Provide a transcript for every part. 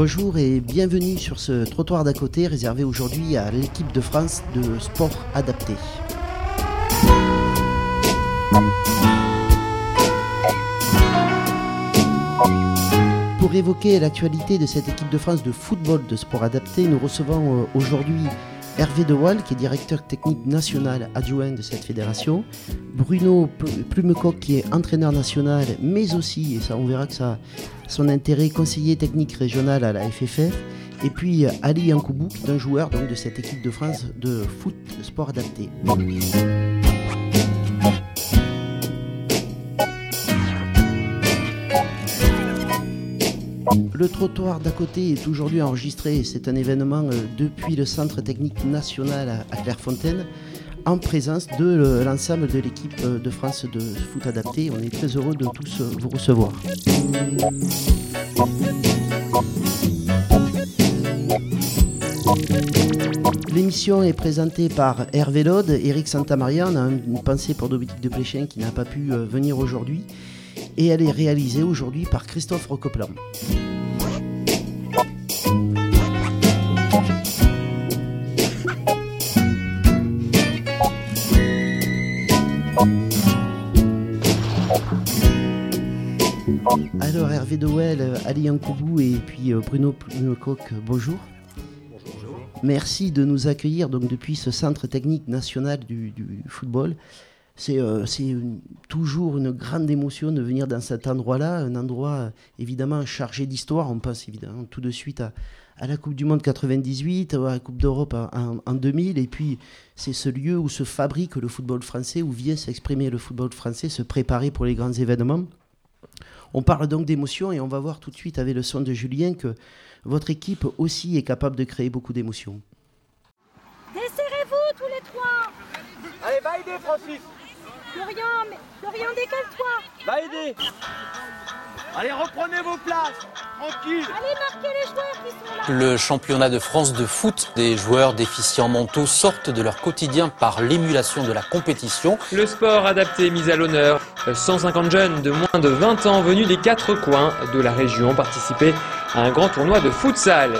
Bonjour et bienvenue sur ce trottoir d'à côté réservé aujourd'hui à l'équipe de France de sport adapté. Pour évoquer l'actualité de cette équipe de France de football de sport adapté, nous recevons euh, aujourd'hui Hervé Dewal, qui est directeur technique national adjoint de cette fédération, Bruno Plumecoq, qui est entraîneur national, mais aussi, et ça on verra que ça son intérêt, conseiller technique régional à la FFF, et puis Ali Yankoubou, qui est un joueur de cette équipe de France de foot sport adapté. Le trottoir d'à côté est aujourd'hui enregistré. C'est un événement euh, depuis le Centre technique national à Clairefontaine en présence de l'ensemble de l'équipe euh, de France de foot adapté. On est très heureux de tous euh, vous recevoir. L'émission est présentée par Hervé Lode, Eric Santamaria. On a une pensée pour Dominique de Pléchin qui n'a pas pu venir aujourd'hui et elle est réalisée aujourd'hui par Christophe Rocoplan. Alors Hervé Doel, Ali Yankoubou et puis euh, Bruno Plumecoq, bonjour. Bonjour. Merci de nous accueillir donc depuis ce centre technique national du football euh, c'est toujours une grande émotion de venir dans cet endroit-là, un endroit euh, évidemment chargé d'histoire. On pense évidemment tout de suite à, la Coupe du Monde 98, à la Coupe d'Europe en, 2000, et puis c'est ce lieu où se fabrique le football français, où vient s'exprimer le football français, se préparer pour les grands événements. On parle donc d'émotions et on va voir tout de suite avec le son de Julien que votre équipe aussi est capable de créer beaucoup d'émotions. Desserrez-vous tous les trois Allez, va aider Francis Dorian, mais... Dorian, décale-toi Va aider Allez, reprenez vos places Tranquille Allez, marquez les joueurs qui sont là Le championnat de France de foot, des joueurs déficients mentaux sortent de leur quotidien par l'émulation de la compétition. Le sport adapté mis à l'honneur. 150 jeunes de moins de 20 ans venus des quatre coins de la région participaient à un grand tournoi de futsal.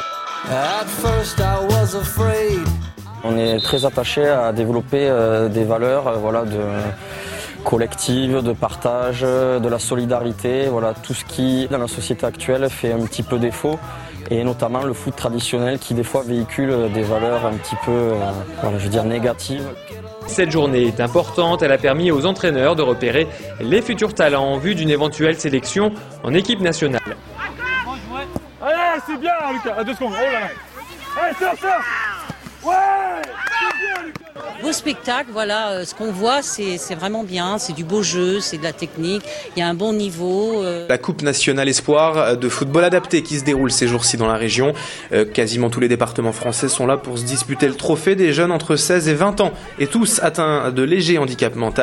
On est très attaché à développer euh, des valeurs euh, voilà, de, collectives, de partage, de la solidarité, voilà, tout ce qui dans la société actuelle fait un petit peu défaut. Et notamment le foot traditionnel qui des fois véhicule des valeurs un petit peu euh, voilà, je veux dire négatives. Cette journée est importante, elle a permis aux entraîneurs de repérer les futurs talents en vue d'une éventuelle sélection en équipe nationale. Allez, c'est bien Lucas, à deux secondes, oh là là. Allez, Beau spectacle, voilà, euh, ce qu'on voit, c'est vraiment bien, c'est du beau jeu, c'est de la technique, il y a un bon niveau. Euh. La Coupe nationale espoir de football adapté qui se déroule ces jours-ci dans la région. Euh, quasiment tous les départements français sont là pour se disputer le trophée des jeunes entre 16 et 20 ans, et tous atteints de légers handicaps mentaux.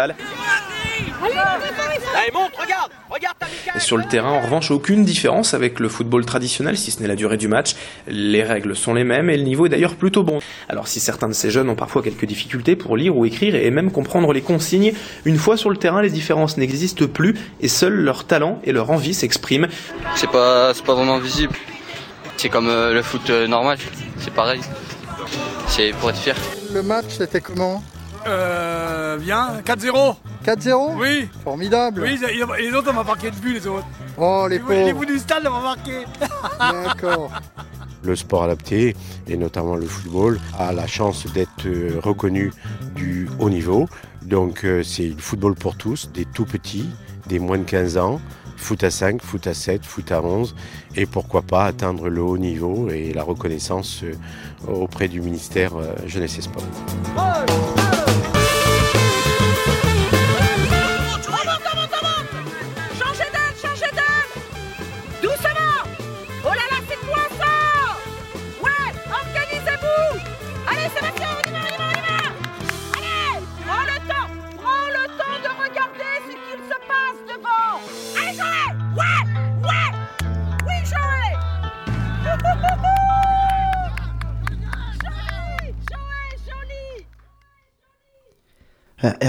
Allez, monte, regarde, regarde et sur le terrain, en revanche, aucune différence avec le football traditionnel, si ce n'est la durée du match. Les règles sont les mêmes et le niveau est d'ailleurs plutôt bon. Alors si certains de ces jeunes ont parfois quelques difficultés pour lire ou écrire et même comprendre les consignes, une fois sur le terrain, les différences n'existent plus et seuls leur talent et leur envie s'expriment. C'est pas, pas vraiment visible. C'est comme euh, le foot euh, normal, c'est pareil. C'est pour être fier. Le match, c'était comment? Euh, bien, 4-0. 4-0 Oui. Formidable. Oui, les autres, on m'a marqué de but, les autres. Oh, les, pauvres. Les bouts du stade, on m'a marqué. D'accord. Le sport adapté, et notamment le football, a la chance d'être euh, reconnu du haut niveau. Donc, euh, c'est le football pour tous, des tout petits, des moins de 15 ans, foot à 5, foot à 7, foot à 11, et pourquoi pas atteindre le haut niveau et la reconnaissance euh, auprès du ministère Jeunesse et Sport.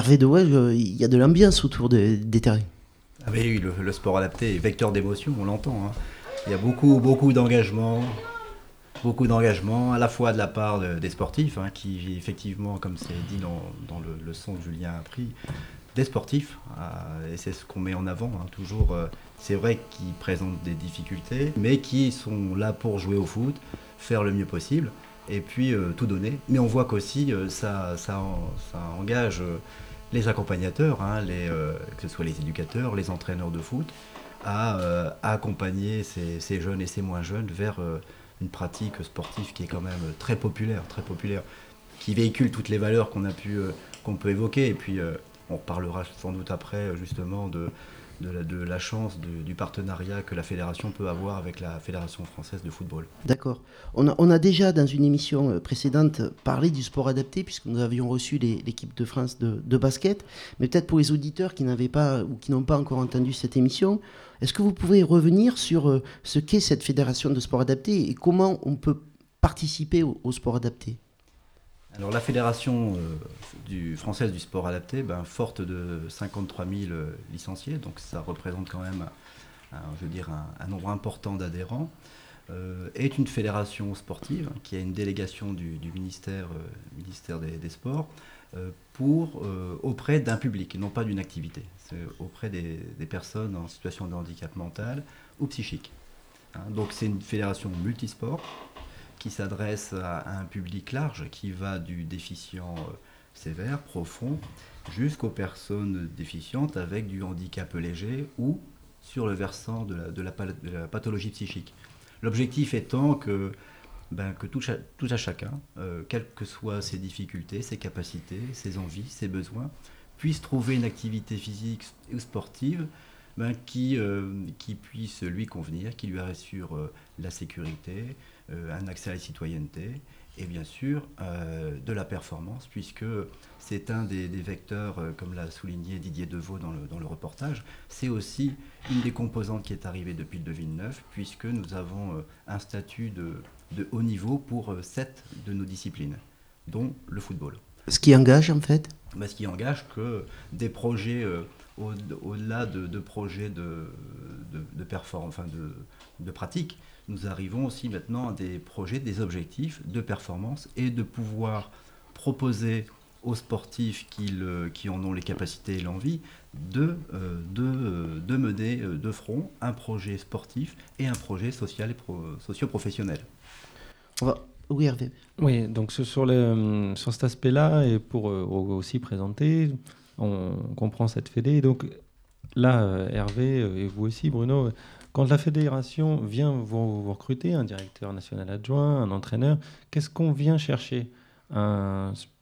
Euh, il y a de l'ambiance autour des terrains. Ah oui, le, sport adapté est vecteur d'émotion, on l'entend. Hein. Il y a beaucoup, beaucoup d'engagement, beaucoup d'engagement à la fois de la part de- des sportifs, hein, qui effectivement, comme c'est dit dans, le, son que Julien a pris, des sportifs, euh, et c'est ce qu'on met en avant hein, toujours. euh, c'est vrai qu'ils présentent des difficultés, mais qui sont là pour jouer au foot, faire le mieux possible, et puis tout donner. Mais on voit qu'aussi ça, ça, en- ça engage les accompagnateurs, hein, euh, que ce soit les éducateurs, les entraîneurs de foot, à, euh, accompagner ces, jeunes et ces moins jeunes vers euh, une pratique sportive qui est quand même très populaire, très populaire, qui véhicule toutes les valeurs qu'on a pu, qu'on peut évoquer. Et puis, on reparlera sans doute après justement de, de, la, chance du partenariat que la fédération peut avoir avec la Fédération française de football. D'accord. On a, déjà, dans une émission euh, précédente, parlé du sport adapté, puisque nous avions reçu l'équipe de France de, basket. Mais peut-être pour les auditeurs qui n'avaient pas ou qui n'ont pas encore entendu cette émission, est-ce que vous pouvez revenir sur euh, ce qu'est cette fédération de sport adapté et comment on peut participer au sport adapté? Alors la fédération euh, française du sport adapté, ben, forte de 53 000 euh, licenciés, donc ça représente quand même un, je veux dire, un, nombre important d'adhérents, euh, est une fédération sportive qui a une délégation du, ministère, ministère des, Sports pour, auprès d'un public, non pas d'une activité. C'est auprès des, des personnes en situation de handicap mental ou psychique. Hein, donc c'est une fédération multisport qui s'adresse à, un public large qui va du déficient euh, sévère, profond, jusqu'aux personnes déficientes avec du handicap léger ou sur le versant de la, pathologie psychique. L'objectif étant que, ben, tout, à chacun, euh, quelles que soient ses difficultés, ses capacités, ses envies, ses besoins, puisse trouver une activité physique ou sportive ben, qui, euh, qui puisse lui convenir, qui lui assure la sécurité, un accès à la citoyenneté et bien sûr euh, de la performance, puisque c'est un des, des vecteurs, euh, comme l'a souligné Didier Deveau dans le, dans le reportage, c'est aussi une des composantes qui est arrivée depuis le 2009, puisque nous avons euh, un statut de, de haut niveau pour euh, sept de nos disciplines, dont le football. Ce qui engage en fait? Bah, ce qui engage que des projets au- au-delà de, de projets de, de, de perform- enfin de, de pratique, nous arrivons aussi maintenant à des projets, des objectifs de performance et de pouvoir proposer aux sportifs qui, le- qui en ont les capacités et l'envie de, euh, de, de mener euh, de front un projet sportif et un projet social et pro- socio-professionnel. On va... Oui, Hervé. Oui, donc sur, sur le- sur cet aspect-là, et pour euh, aussi présenter, on comprend cette fédé. Donc là, euh, Hervé, euh, et vous aussi, Bruno, quand la fédération vient vous, recruter, un directeur national adjoint, un entraîneur, qu'est-ce qu'on vient chercher?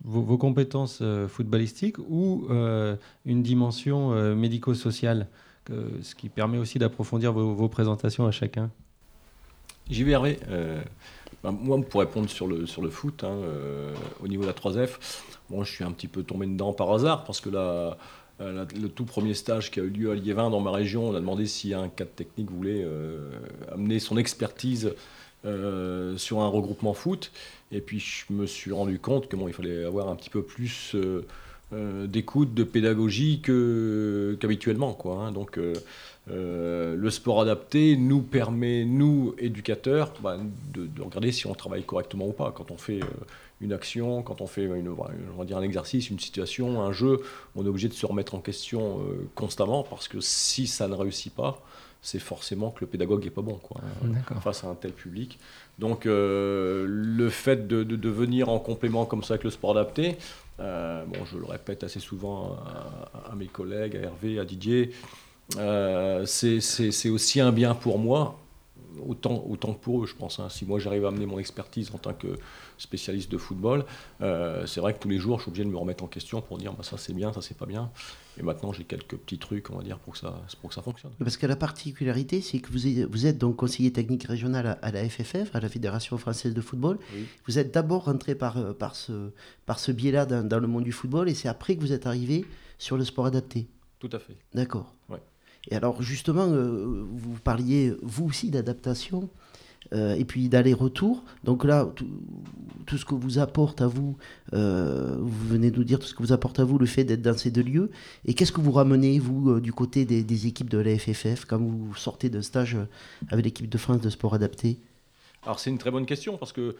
Vos, compétences euh, footballistiques ou euh, une dimension euh, médico-sociale, ce qui permet aussi d'approfondir vos, présentations à chacun? J'y vais Hervé. Euh, ben, moi, pour répondre sur le, sur le foot, hein, euh, au niveau de la 3F, bon, je suis un petit peu tombé dedans par hasard parce que la, la- le tout premier stage qui a eu lieu à Liévin dans ma région, on a demandé si un cadre technique voulait euh, amener son expertise euh, sur un regroupement foot. Et puis je me suis rendu compte que bon, il fallait avoir un petit peu plus euh, euh, d'écoute, de pédagogie que- qu'habituellement. quoi, hein. Donc euh, le sport adapté nous permet, nous, éducateurs, bah, de, de regarder si on travaille correctement ou pas. Quand on fait euh, une action, quand on fait une, on va dire un exercice, une situation, un jeu, on est obligé de se remettre en question euh, constamment parce que si ça ne réussit pas, c'est forcément que le pédagogue n'est pas bon quoi, hein, face à un tel public. Donc le fait de, de- de venir en complément comme ça avec le sport adapté, euh, bon, je le répète assez souvent à, à mes collègues, à Hervé, à Didier, euh, c'est aussi un bien pour moi, autant, autant que pour eux, je pense. hein. Si moi j'arrive à amener mon expertise en tant que spécialiste de football, euh, c'est vrai que tous les jours je suis obligé de me remettre en question pour dire bah, ça c'est bien, ça c'est pas bien. Et maintenant j'ai quelques petits trucs, on va dire, pour que ça, pour que ça fonctionne. Parce que la particularité, c'est que vous êtes, vous êtes donc conseiller technique régional à, à la FFF, à la Fédération française de football. Oui. Vous êtes d'abord rentré par, euh, par ce, par ce biais-là dans, dans le monde du football et c'est après que vous êtes arrivé sur le sport adapté. Tout à fait. D'accord. Ouais. Et alors justement, euh, vous parliez vous aussi d'adaptation. euh, et puis d'aller-retour. Donc là, tout, ce que vous apporte à vous, euh, vous venez de nous dire tout ce que vous apporte à vous le fait d'être dans ces deux lieux. Et qu'est-ce que vous ramenez, vous, du côté des, équipes de la FFF, quand vous sortez de stage avec l'équipe de France de sport adapté? Alors c'est une très bonne question, parce que,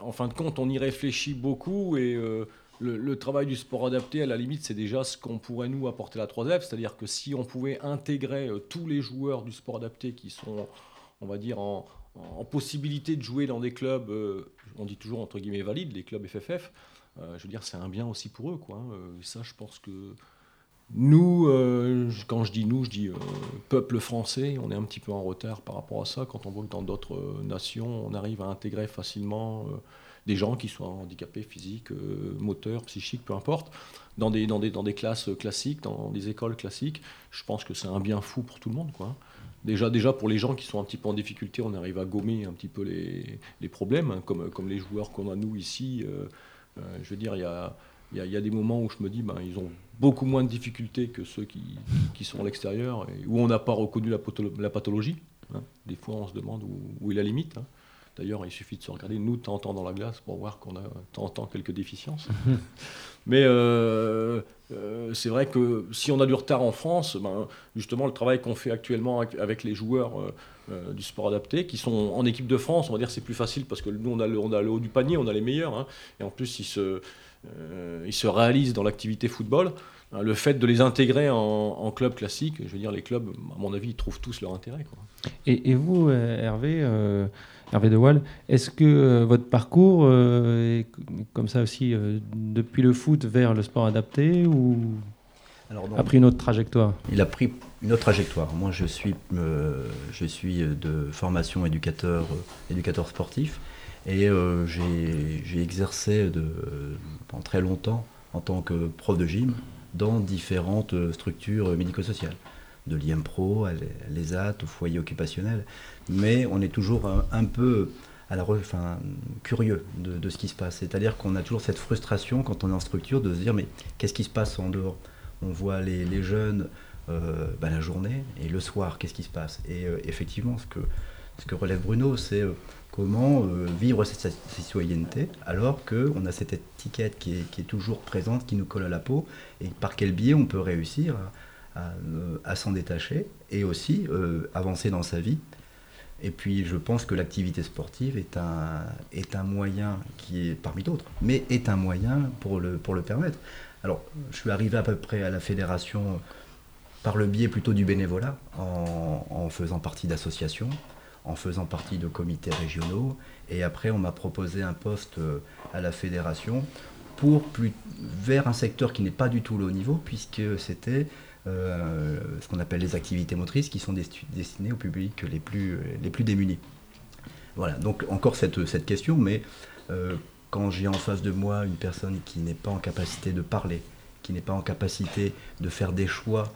en fin de compte, on y réfléchit beaucoup et le, travail du sport adapté, à la limite, c'est déjà ce qu'on pourrait nous apporter la 3F, c'est-à-dire que si on pouvait intégrer euh, tous les joueurs du sport adapté qui sont, on va dire, en, possibilité de jouer dans des clubs, euh, on dit toujours entre guillemets valides, les clubs FFF, euh, je veux dire, c'est un bien aussi pour eux. Quoi, hein. ça, je pense que nous, quand je dis nous, je dis peuple français, on est un petit peu en retard par rapport à ça. Quand on voit que dans d'autres nations, on arrive à intégrer facilement des gens qui soient handicapés physiques, moteurs, psychiques, peu importe, dans des, classes classiques, dans des écoles classiques. Je pense que c'est un bien fou pour tout le monde. Quoi. Déjà, déjà, pour les gens qui sont un petit peu en difficulté, on arrive à gommer un petit peu les, problèmes, hein, comme, les joueurs qu'on a nous ici. je veux dire, il y a des moments où je me dis, ben, ils ont beaucoup moins de difficultés que ceux qui, sont à l'extérieur, où on n'a pas reconnu la, pathologie. Hein. Des fois, on se demande où, où est la limite. Hein. D'ailleurs, il suffit de se regarder, nous, temps dans la glace, pour voir qu'on a temps quelques déficiences. Mais euh, euh, c'est vrai que si on a du retard en France, ben, justement, le travail qu'on fait actuellement avec, avec les joueurs euh, du sport adapté, qui sont en équipe de France, on va dire c'est plus facile parce que nous, on a le, on a le haut du panier, on a les meilleurs. Hein, et en plus, ils se, ils se réalisent dans l'activité football. Hein, le fait de les intégrer en, en, club classique, je veux dire, les clubs, à mon avis, ils trouvent tous leur intérêt. Quoi. Et, et, vous, Hervé, Hervé De Waal, est-ce que euh, votre parcours euh, est comme ça aussi euh, depuis le foot vers le sport adapté ou Alors, a pris une autre trajectoire? Il a pris une autre trajectoire. Moi, je suis, je suis de formation éducateur, éducateur sportif. Et j'ai exercé de, pendant très longtemps en tant que prof de gym dans différentes structures médico-sociales, de l'IMPRO à l'ESAT, au foyer occupationnel. Mais on est toujours un, peu à la, enfin, curieux de, ce qui se passe. C'est-à-dire qu'on a toujours cette frustration quand on est en structure de se dire mais qu'est-ce qui se passe en dehors? On voit les, jeunes euh, ben, la journée et le soir, qu'est-ce qui se passe? Et euh, effectivement, ce que, relève Bruno, c'est euh, comment vivre cette citoyenneté alors qu'on a cette étiquette qui est, qui est, toujours présente, qui nous colle à la peau, et par quel biais on peut réussir à, à, à s'en détacher et aussi euh, avancer dans sa vie. Et puis je pense que l'activité sportive est un, est un moyen qui est parmi d'autres, mais est un moyen pour le, pour le permettre. Alors je suis arrivé à peu près à la fédération par le biais plutôt du bénévolat, en, en faisant partie d'associations, en faisant partie de comités régionaux. Et après, on m'a proposé un poste euh, à la fédération pour plus, vers un secteur qui n'est pas du tout le haut niveau, puisque c'était euh, ce qu'on appelle les activités motrices qui sont destinées au public les plus, démunis. Voilà, donc encore cette, cette question, mais euh, quand j'ai en face de moi une personne qui n'est pas en capacité de parler, qui n'est pas en capacité de faire des choix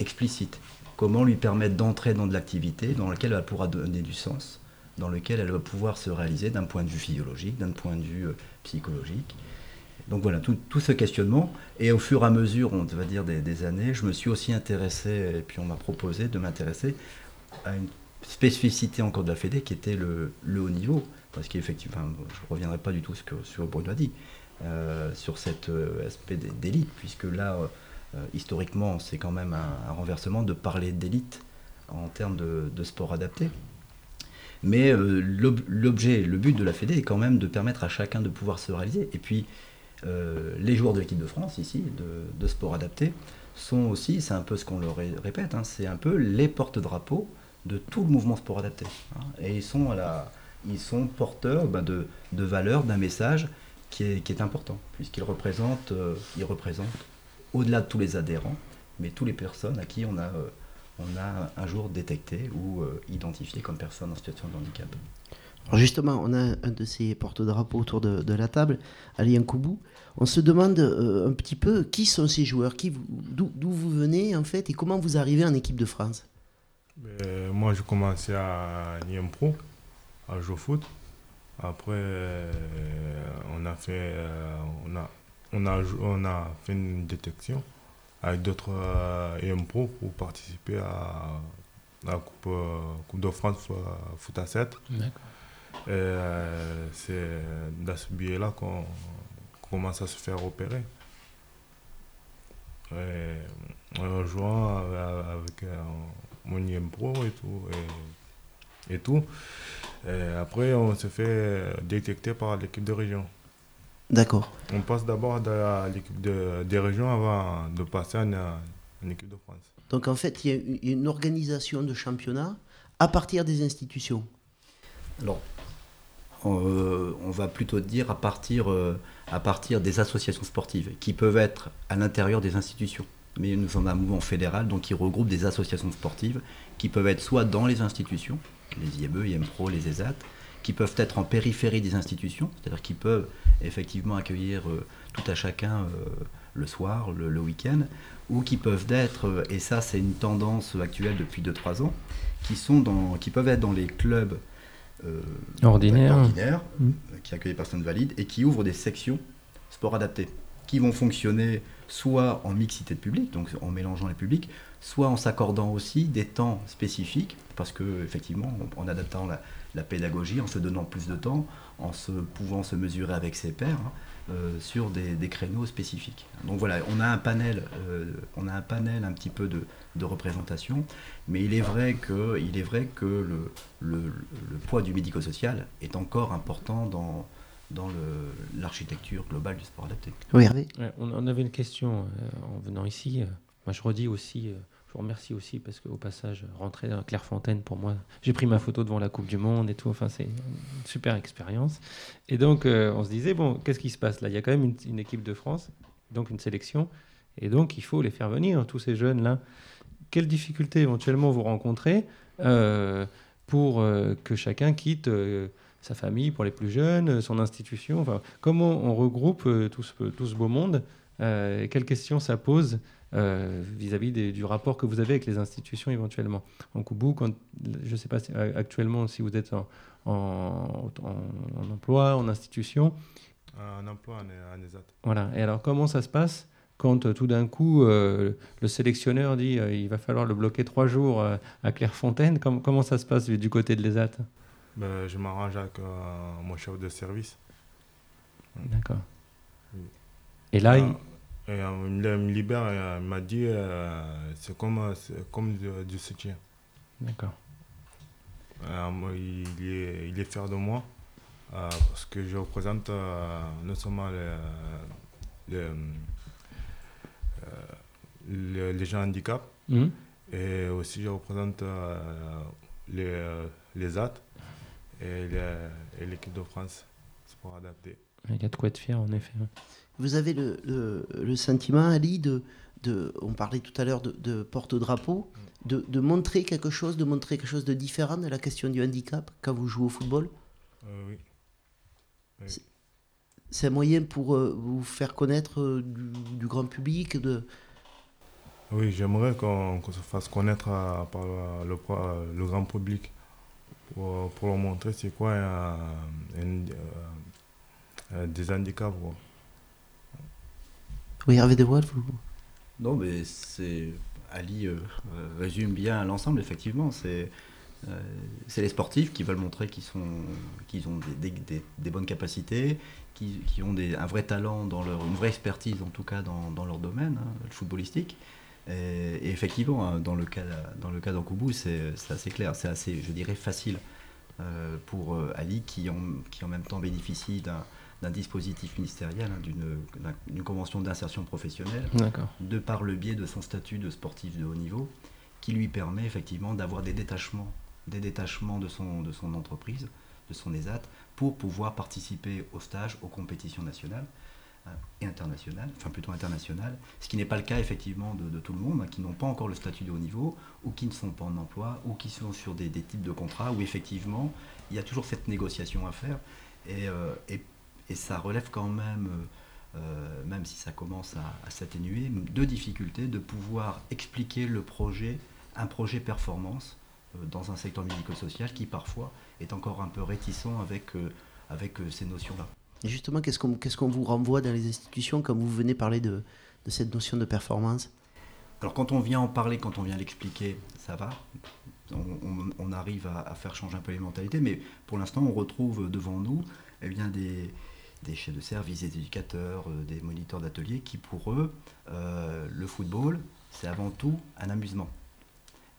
explicites, comment lui permettre d'entrer dans de l'activité dans laquelle elle pourra donner du sens, dans lequel elle va pouvoir se réaliser d'un point de vue physiologique, d'un point de vue euh, psychologique. Donc voilà, tout, ce questionnement. Et au fur et à mesure, on va dire, des, années, je me suis aussi intéressé, et puis on m'a proposé de m'intéresser à une spécificité encore de la Fédé qui était le, haut niveau. Parce qu'effectivement, je ne reviendrai pas du tout ce que sur Bruno a dit, euh, sur cet euh, aspect d'élite, puisque là, euh, historiquement, c'est quand même un, renversement de parler d'élite en termes de, sport adapté. Mais l'objet, le but de la Fédé est quand même de permettre à chacun de pouvoir se réaliser. Et puis, les joueurs de l'équipe de France, ici, de, sport adapté, sont aussi, c'est un peu ce qu'on leur répète, hein, c'est un peu les porte-drapeaux de tout le mouvement sport adapté. Hein, et ils sont, ils sont porteurs ben, de, valeurs, d'un message qui est, important, puisqu'ils représentent, euh, représentent au-delà de tous les adhérents, mais toutes les personnes à qui on a, euh, on a un jour détecté ou euh, identifié comme personne en situation de handicap. Justement, on a un de ces porte-drapeaux autour de, de, la table, Ali Koubou. On se demande euh, un petit peu qui sont ces joueurs, d'où vous venez en fait et comment vous arrivez en équipe de France? Euh, moi, je commençais à l'IM Pro, à jouer au foot. Après, euh, on a fait, on a, on a, on a fait une détection avec d'autres euh, EM Pro pour participer à la Coupe, euh, coupe de France euh, foot à 7. D'accord. Et euh, c'est dans ce biais-là qu'on commence à se faire opérer. Et en jouant avec, avec euh, mon IM Pro et tout. Et, et tout. Et après, on se fait détecter par l'équipe de région. D'accord. On passe d'abord à l'équipe de, des régions avant de passer en, en équipe de France. Donc en fait, il y a une- une organisation de championnat à partir des institutions. Alors, euh, on va plutôt dire à partir, euh, à partir des associations sportives, qui peuvent être à l'intérieur des institutions. Mais nous sommes un mouvement fédéral, donc qui regroupe des associations sportives qui peuvent être soit dans les institutions, les IME, IMPRO, les ESAT, qui peuvent être en périphérie des institutions, c'est-à-dire qui peuvent effectivement accueillir euh, tout à chacun le soir, le, week-end, ou qui peuvent être, et ça c'est une tendance actuelle depuis 2-3 ans, qui, sont dans, qui peuvent être dans les clubs euh, Ordinaires. ordinaires, Mm. euh, qui accueillent les personnes valides, et qui ouvrent des sections sport adapté, qui vont fonctionner soit en mixité de public, donc en mélangeant les publics, soit en s'accordant aussi des temps spécifiques, parce que effectivement, en adaptant la, la pédagogie, en se donnant plus de temps, en se pouvant se mesurer avec ses pairs hein, sur des, des créneaux spécifiques. Donc voilà, on a un panel, euh, on a un panel un petit peu de, de représentation, mais il est vrai que, il est vrai que le, le, le poids du médico-social est encore important dans, dans l'architecture globale du sport adapté. Oui, Hervé. Ouais, on, on avait une question euh, en venant ici. euh, moi, je redis aussi, euh, je vous remercie aussi parce qu'au passage, rentrer dans Clairefontaine, pour moi, j'ai pris ma photo devant la Coupe du Monde et tout. Enfin, c'est une super expérience. Et donc, euh, on se disait, bon, qu'est-ce qui se passe là? Il y a quand même une, équipe de France, donc une sélection. Et donc, il faut les faire venir, tous ces jeunes-là. Quelles difficultés éventuellement vous rencontrez euh, pour euh, que chacun quitte sa famille pour les plus jeunes, son institution? Comment on regroupe tout, ce, beau monde? Quelles questions ça pose vis-à-vis des- du rapport que vous avez avec les institutions éventuellement En Koubou, quand, je ne sais pas si- euh, actuellement si vous êtes en, en- en- en emploi, en institution. Un emploi en, en ESAT. Voilà. Et alors, comment ça se passe quand euh, tout d'un coup euh, le sélectionneur dit euh, il va falloir le bloquer trois jours euh, à Clairefontaine? Com- Comment ça se passe du, côté de l'ESAT Ben, je m'arrange avec euh, mon chef de service. D'accord. Et là, il- Et, euh, il me- libère et euh, il m'a dit euh, c'est comme, comme du, soutien. D'accord. Il, est, il est fier de moi parce que je représente non seulement les, les, les- les gens handicapés Mhm. et aussi je représente les, les AT et l'équipe de France sport adapté. Il y a de quoi être fier, en effet. Vous avez le, le- le sentiment, Ali, de, de, on parlait tout à l'heure de, de porte-drapeau, de, de montrer quelque chose, de montrer quelque chose de différent de la question du handicap quand vous jouez au football? Euh, oui. Oui. C'est un moyen pour euh, vous faire connaître euh, du, du grand public de... Oui, j'aimerais qu'on qu'on se fasse connaître par le, le grand public pour, pour leur montrer c'est quoi un- un- des handicaps. quoi. Oui, Hervé Desvoiles, vous... Non, mais c'est. Ali euh, euh, résume bien l'ensemble, effectivement. C'est euh, c'est les sportifs qui veulent montrer qu'ils sont, qu'ils ont des, des- des- des bonnes capacités, qui, qui ont des, un vrai talent, dans leur, une vraie expertise en tout cas dans, dans leur domaine, hein, le footballistique. Et, et effectivement, hein, dans le cas, dans le cas d'Ankoubou, c'est c'est assez clair, c'est assez, je dirais, facile euh, pour euh, Ali qui en, qui en même temps bénéficie d'un d'un dispositif ministériel, hein, d'une d'un- d'une convention d'insertion professionnelle, de par le biais de son statut de sportif de haut niveau, qui lui permet effectivement d'avoir des détachements, des détachements de son, de son entreprise, de son ESAT, pour pouvoir participer aux stages, aux compétitions nationales hein, et internationales, enfin plutôt internationales, ce qui n'est pas le cas effectivement de, de tout le monde, hein, qui n'ont pas encore le statut de haut niveau, ou qui ne sont pas en emploi, ou qui sont sur des, des types de contrats où effectivement il y a toujours cette négociation à faire, et, euh, et, et ça relève quand même, euh, euh, même si ça commence à, à s'atténuer, de difficultés de pouvoir expliquer le projet, un projet performance euh, dans un secteur médico-social qui parfois est encore un peu réticent avec, euh, avec ces notions-là. Et justement, qu'est-ce qu'on qu'est-ce qu'on vous renvoie dans les institutions quand vous venez parler de, de cette notion de performance? Alors quand on vient en parler, quand on vient l'expliquer, ça va. On, on- on arrive à, à faire changer un peu les mentalités, mais pour l'instant, on retrouve devant nous eh bien, des, des chefs de service, des éducateurs, euh, des moniteurs d'atelier qui, pour eux, euh, le football, c'est avant tout un amusement.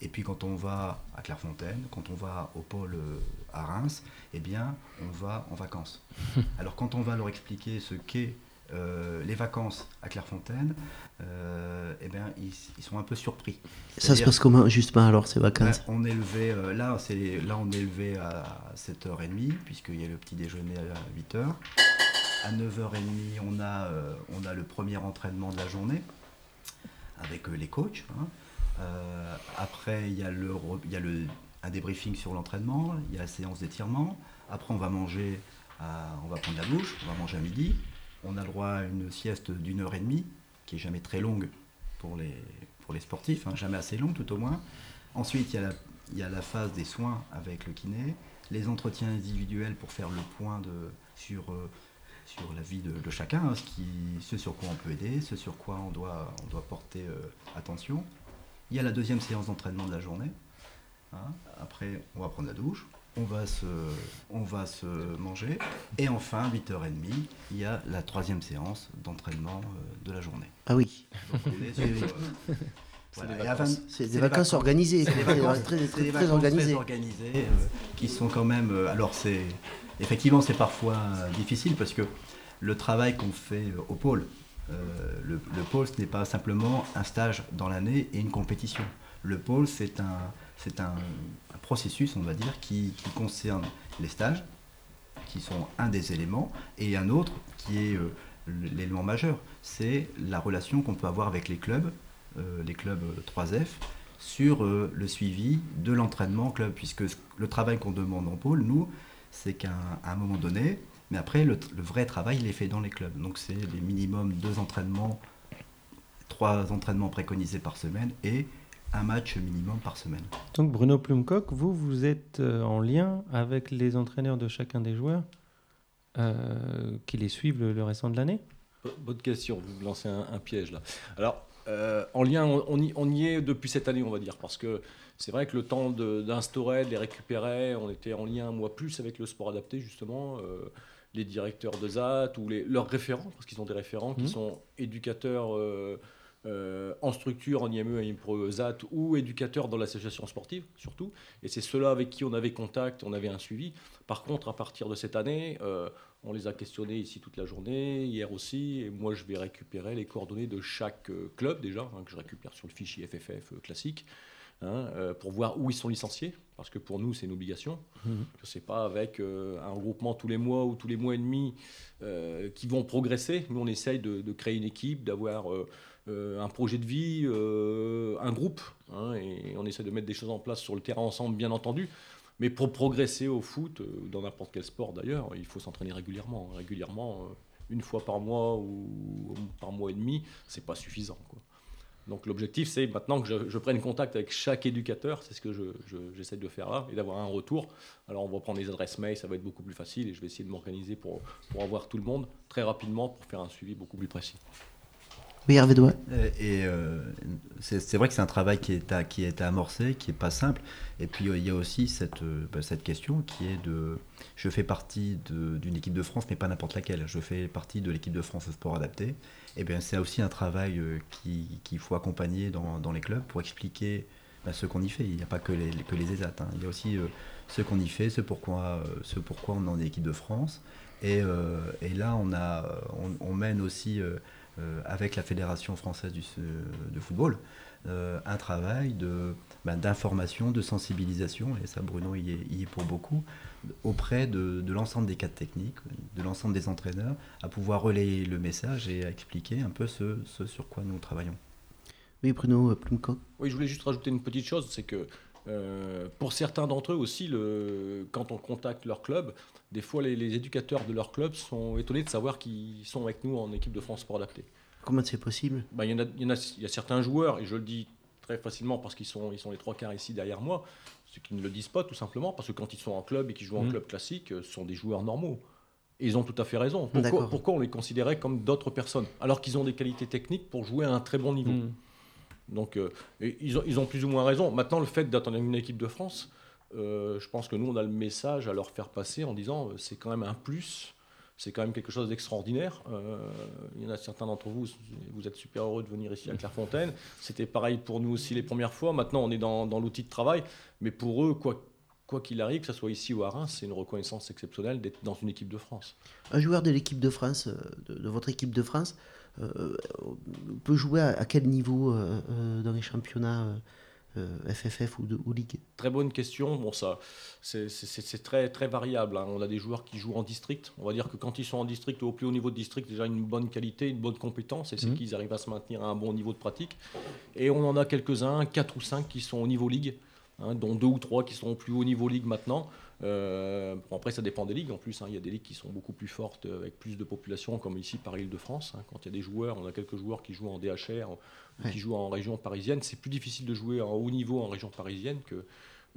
Et puis quand on va à Clairefontaine, quand on va au pôle euh, à Reims, eh bien, on va en vacances. Alors quand on va leur expliquer ce qu'est euh, les vacances à Clairefontaine, euh, eh bien, ils, ils sont un peu surpris. Ça se passe comment, justement, alors, ces vacances? Ouais, on est levé, euh, là, c'est, là, on est levé à 7h30, puisqu'il y a le petit déjeuner à 8h. À 9h30, on a, euh, on a le premier entraînement de la journée avec euh, les coachs. hein. Euh, après, il y a, le, y a le, un débriefing sur l'entraînement, il y a la séance d'étirement. Après, on va manger, on va prendre la douche, on va manger à midi. On a le droit à une sieste d'une heure et demie, qui est jamais très longue pour les, pour les sportifs, hein, jamais assez longue tout au moins. Ensuite, il y, a la, y a la phase des soins avec le kiné, les entretiens individuels pour faire le point de, sur, sur la vie de, de chacun, hein, ce, qui, ce sur quoi on peut aider, ce sur quoi on doit, on doit porter euh, attention. Il y a la deuxième séance d'entraînement de la journée. hein. Après, on va prendre la douche, on va, se, on va se manger. Et enfin, 8h30, il y a la troisième séance d'entraînement euh, de la journée. Ah oui. Donc, on est sur, euh, voilà. des Et à vacances. 20 C'est des vacances organisées, C'est des vacances Très- très, très- très, très vacances organisées. très organisées, euh, qui sont quand même. euh, alors, c'est. Effectivement, c'est parfois euh, difficile parce que le travail qu'on fait euh, au pôle, euh, le, le pôle, ce n'est pas simplement un stage dans l'année et une compétition. Le pôle, c'est un, processus, on va dire, qui, concerne les stages, qui sont un des éléments, et un autre qui est l'élément majeur, c'est la relation qu'on peut avoir avec les clubs, les clubs euh, 3F, sur le suivi de l'entraînement en club, puisque le travail qu'on demande en pôle, nous, c'est qu'à un, moment donné, mais après, le, vrai travail, il est fait dans les clubs. Donc c'est les minimum deux entraînements, trois entraînements préconisés par semaine et un match minimum par semaine. Donc Bruno Plumcock, vous, vous êtes euh, en lien avec les entraîneurs de chacun des joueurs euh, qui les suivent le, le restant de l'année? Bonne question, vous me lancez un, un piège là. Alors, euh, en lien, on, on y, on y est depuis cette année, on va dire, parce que c'est vrai que le temps d'instaurer, de les récupérer, on était en lien un mois plus avec le sport adapté, justement. euh, les directeurs de ZAT ou les, leurs référents, parce qu'ils ont des référents qui Mhm. sont éducateurs euh, euh, en structure, en IME, IMPRO, ZAT ou éducateurs dans l'association sportive, surtout. Et c'est ceux-là avec qui on avait contact, on avait un suivi. Par contre, à partir de cette année, euh, on les a questionnés ici toute la journée, hier aussi, et moi je vais récupérer les coordonnées de chaque euh, club déjà, hein, que je récupère sur le fichier FFF classique, hein, euh, pour voir où ils sont licenciés, parce que pour nous c'est une obligation. Mhm. Je sais pas avec euh, un regroupement tous les mois ou tous les mois et demi euh, qui vont progresser. Nous on essaye de, de créer une équipe, d'avoir un projet de vie, euh, un groupe, hein, et on essaie de mettre des choses en place sur le terrain ensemble, bien entendu. Mais pour progresser au foot, euh, ou dans n'importe quel sport d'ailleurs, il faut s'entraîner régulièrement. Régulièrement, euh, une fois par mois ou par mois et demi, c'est pas suffisant. Donc l'objectif, c'est maintenant que je, prenne contact avec chaque éducateur, c'est ce que je- je- j'essaie de faire là, et d'avoir un retour. Alors on va prendre les adresses mail, ça va être beaucoup plus facile, et je vais essayer de m'organiser pour avoir tout le monde très rapidement pour faire un suivi beaucoup plus précis. Oui, Hervé Douai. Euh, Et euh, c'est vrai que c'est un travail qui est, à- qui est amorcé, qui n'est pas simple. Et puis il y a aussi cette, euh, bah, cette question qui est de... Je fais partie d'une équipe de France, mais pas n'importe laquelle. Je fais partie de l'équipe de France sport adapté. Et bien c'est aussi un travail euh, qui- qu'il faut accompagner dans, dans les clubs pour expliquer bah, ce qu'on y fait. Il n'y a pas que les, que les ESAT. hein. Il y a aussi ce qu'on y fait, ce pourquoi, ce pourquoi on est en équipe de France. Et, et là, on, a, on, mène aussi, avec la Fédération française du, de football, euh, un travail de, ben, d'information, de sensibilisation, et ça Bruno y est, y est pour beaucoup, auprès de, de l'ensemble des cadres techniques, de l'ensemble des entraîneurs, à pouvoir relayer le message et à expliquer un peu ce, ce sur quoi nous travaillons. Oui, Bruno Plumcock. Oui, je voulais juste rajouter une petite chose, c'est que euh, pour certains d'entre eux aussi, le, quand on contacte leur club, des fois les, les éducateurs de leur club sont étonnés de savoir qu'ils sont avec nous en équipe de France Sport Adapté. Comment c'est possible? Ben, Il y, en a- il y en a, il y a certains joueurs, et je le dis très facilement parce qu'ils sont, ils sont les trois quarts ici derrière moi, ceux qui ne le disent pas tout simplement, parce que quand ils sont en club et qu'ils jouent en Mhm. club classique, euh, ce sont des joueurs normaux. Et ils ont tout à fait raison. Pourquoi, on les considérait comme d'autres personnes, alors qu'ils ont des qualités techniques pour jouer à un très bon niveau? Mhm. Donc euh, ils, ont, plus ou moins raison. Maintenant, le fait d'attendre une équipe de France, euh, je pense que nous, on a le message à leur faire passer en disant euh, c'est quand même un plus, c'est quand même quelque chose d'extraordinaire. Il y en a certains d'entre vous, vous êtes super heureux de venir ici à Clairefontaine. C'était pareil pour nous aussi les premières fois. Maintenant, on est dans, dans l'outil de travail, mais pour eux, quoi quoi qu'il arrive, que ce soit ici ou à Reims, c'est une reconnaissance exceptionnelle d'être dans une équipe de France. Un joueur de l'équipe de France, euh, de, de votre équipe de France, euh, peut jouer à, à quel niveau euh, euh, dans les championnats euh, FFF ou, de, ou Ligue Très bonne question. Bon, ça, c'est très, très variable. hein. On a des joueurs qui jouent en district. On va dire que quand ils sont en district ou au plus haut niveau de district, déjà une bonne qualité, une bonne compétence, et c'est Mhm. qu'ils arrivent à se maintenir à un bon niveau de pratique. Et on en a quelques-uns, quatre ou cinq, qui sont au niveau ligue. Hein, dont deux ou trois qui sont au plus haut niveau ligue maintenant. Euh, bon, après, ça dépend des ligues en plus. hein. Il y a des ligues qui sont beaucoup plus fortes, euh, avec plus de population, comme ici par Île-de-France. hein. Quand il y a des joueurs, on a quelques joueurs qui jouent en DHR ou Ouais. qui jouent en région parisienne. C'est plus difficile de jouer en haut niveau en région parisienne que,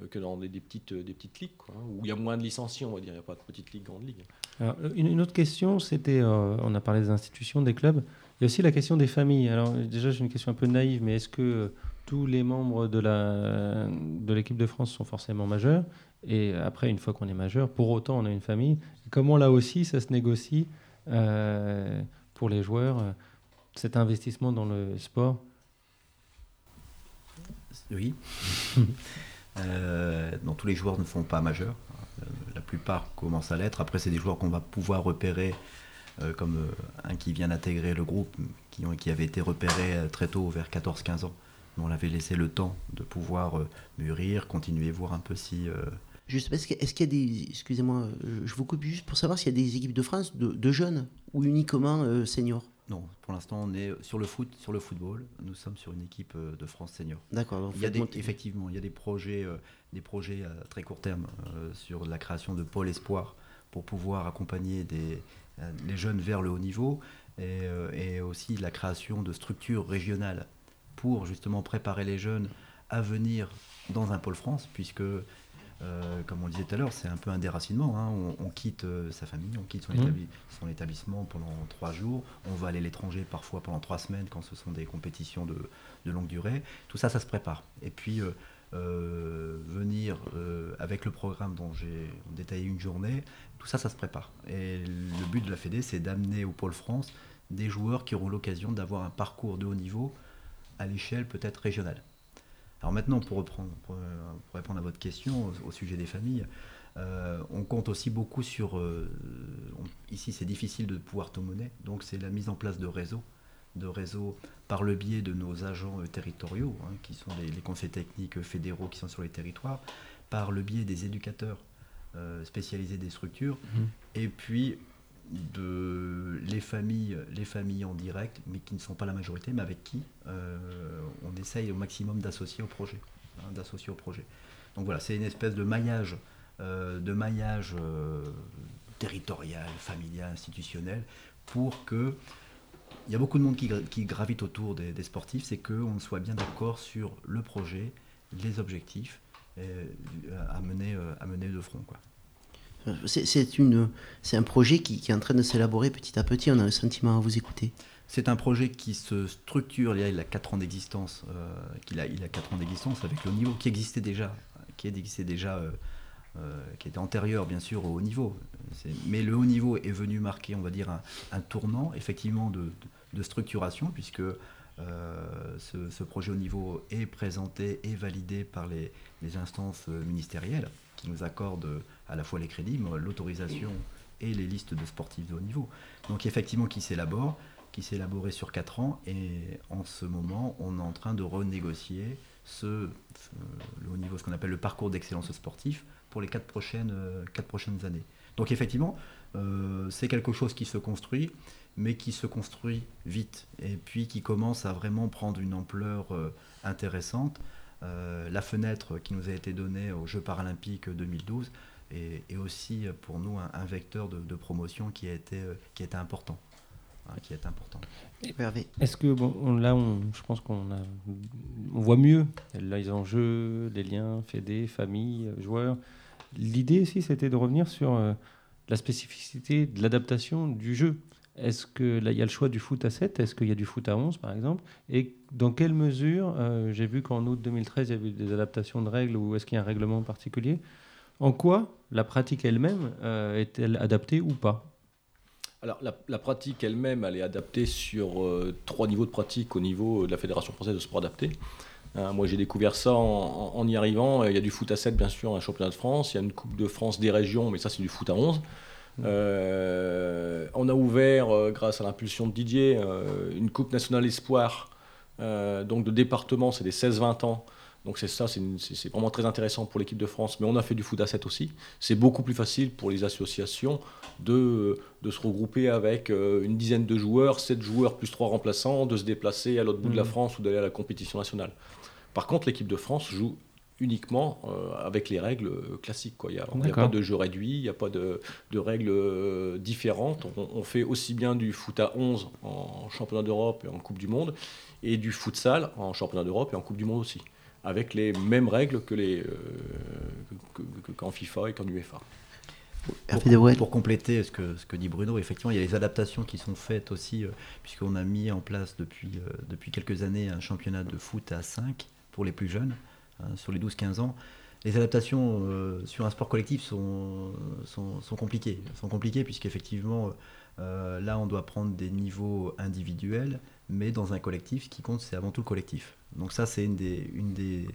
euh, que dans des, des petites, des petites ligues, quoi, hein, où il y a moins de licenciés, on va dire. Il n'y a pas de petites ligues, grandes ligues. Alors, une, une autre question, c'était, euh, on a parlé des institutions, des clubs. Il y a aussi la question des familles. Alors déjà, j'ai une question un peu naïve, mais est-ce que euh, tous les membres de la de l'équipe de France sont forcément majeurs Et après, une fois qu'on est majeur, pour autant, on a une famille. Comment là aussi, ça se négocie euh, pour les joueurs euh, cet investissement dans le sport Oui. Euh, tous les joueurs ne font pas majeur. Euh, la plupart commencent à l'être. Après, c'est des joueurs qu'on va pouvoir repérer, comme un qui vient d'intégrer le groupe, qui, ont- qui avait été repéré très tôt, vers 14-15 ans. Mais on l'avait laissé le temps de pouvoir euh, mûrir, continuer, voir un peu si. euh, Juste, est-ce qu'il y a- est-ce qu'il y a des. Excusez-moi, je, vous coupe juste pour savoir s'il y a des équipes de France de, de jeunes ou uniquement euh, seniors? Non, pour l'instant, on est sur le foot, sur le football. Nous sommes sur une équipe de France senior. D'accord, donc Il y a des, monter- effectivement, il y a des projets, euh, des projets à très court terme euh, sur la création de pôles espoir pour pouvoir accompagner des, les jeunes vers le haut niveau et, et aussi la création de structures régionales pour justement préparer les jeunes à venir dans un pôle France, puisque euh, comme on le disait tout à l'heure, c'est un peu un déracinement. hein. On, on quitte euh, sa famille, on quitte son, établi- son établissement pendant trois jours. On va aller à l'étranger parfois pendant trois semaines quand ce sont des compétitions de, de longue durée. Tout ça, ça se prépare. Et puis, euh, venir avec le programme dont j'ai détaillé une journée, tout ça, ça se prépare. Et le but de la Fédé, c'est d'amener au Pôle France des joueurs qui auront l'occasion d'avoir un parcours de haut niveau à l'échelle peut-être régionale. Alors maintenant, pour, reprendre, pour, pour répondre à votre question au, au sujet des familles, euh, on compte aussi beaucoup sur... euh, on- ici, c'est difficile de pouvoir tout donc c'est la mise en place de réseaux, de réseaux par le biais de nos agents euh, territoriaux, hein, qui sont les, les conseils techniques fédéraux qui sont sur les territoires, par le biais des éducateurs euh, spécialisés des structures, Mhm. et puis de les familles, les familles en direct, mais qui ne sont pas la majorité, mais avec qui euh, on essaye au maximum d'associer au projet, hein, d'associer au projet. Donc voilà, c'est une espèce de maillage, euh, de maillage euh, territorial, familial, institutionnel, pour que il y a beaucoup de monde qui, gra- qui gravite autour des, sportifs, c'est qu'on soit bien d'accord sur le projet, les objectifs à, mener, euh, à mener de front. Quoi. Euh, C'est- un projet qui, est en train de s'élaborer petit à petit, on a le sentiment à vous écouter. C'est un projet qui se structure, il a, il a 4 ans d'existence, euh, a, il a 4 ans d'existence avec le niveau qui existait déjà, qui existait déjà, euh, qui était antérieur bien sûr au haut niveau. Mais le haut niveau est venu marquer, on va dire, un, tournant effectivement de, structuration, puisque ce, projet haut niveau est présenté et validé par les, instances ministérielles qui nous accordent à la fois les crédits, l'autorisation et les listes de sportifs de haut niveau. Donc effectivement qui s'élabore, qui s'est élaboré sur 4 ans et en ce moment on est en train de renégocier ce, ce- le haut niveau, ce qu'on appelle le parcours d'excellence sportif pour les 4 prochaines, euh, prochaines années. Donc effectivement euh, c'est quelque chose qui se construit mais qui se construit vite et puis qui commence à vraiment prendre une ampleur euh, intéressante. Euh, la fenêtre qui nous a été donnée aux Jeux paralympiques 2012 est aussi euh, pour nous un, un vecteur de, de promotion qui a été, euh, qui a été important. Hein, qui est important. Est-ce que bon, on- là, on, je pense qu'on a, on voit mieux les enjeux, les liens, fédés, famille, euh, joueurs. L'idée aussi, c'était de revenir sur euh, la spécificité de l'adaptation du jeu. est-ce que là, il y a le choix du foot à 7 Est-ce qu'il y a du foot à 11, par exemple? Et dans quelle mesure, euh, j'ai vu qu'en août 2013, il y avait eu des adaptations de règles ou est-ce qu'il y a un règlement particulier? En quoi la pratique elle-même euh, est-elle adaptée ou pas? Alors, la, la pratique elle-même, elle est adaptée sur euh, trois niveaux de pratique au niveau de la Fédération française de sport adapté. Hein, moi, j'ai découvert ça en, en- en y arrivant. Il y a du foot à 7, bien sûr, un championnat de France. Il y a une Coupe de France des régions, mais ça, c'est du foot à 11. Euh, on a ouvert, euh, grâce à l'impulsion de Didier, euh, une Coupe nationale espoir, euh, donc de département, c'est des 16-20 ans. Donc c'est ça, c'est vraiment très intéressant pour l'équipe de France. Mais on a fait du foot à 7 aussi. C'est beaucoup plus facile pour les associations de, de se regrouper avec euh, une dizaine de joueurs, 7 joueurs plus 3 remplaçants, de se déplacer à l'autre bout de la Mhm. France ou d'aller à la compétition nationale. Par contre, l'équipe de France joue uniquement euh, avec les règles euh, classiques. quoi. Il n'y a, pas de jeu réduit, il n'y a pas de, de règles euh, différentes. On, on fait aussi bien du foot à 11 en championnat d'Europe et en Coupe du Monde, et du futsal en championnat d'Europe et en Coupe du Monde aussi, avec les mêmes règles que les, euh, que- que- qu'en FIFA et qu'en UEFA. Pour compléter ce que, ce que dit Bruno, effectivement, il y a les adaptations qui sont faites aussi, euh, puisqu'on a mis en place depuis, euh, depuis quelques années un championnat de foot à 5 pour les plus jeunes, hein, sur les 12-15 ans. Les adaptations euh, sur un sport collectif sont, sont, sont compliquées. Sont compliquées puisqu'effectivement, euh, là, on doit prendre des niveaux individuels, mais dans un collectif, ce qui compte, c'est avant tout le collectif. Donc ça, c'est une des,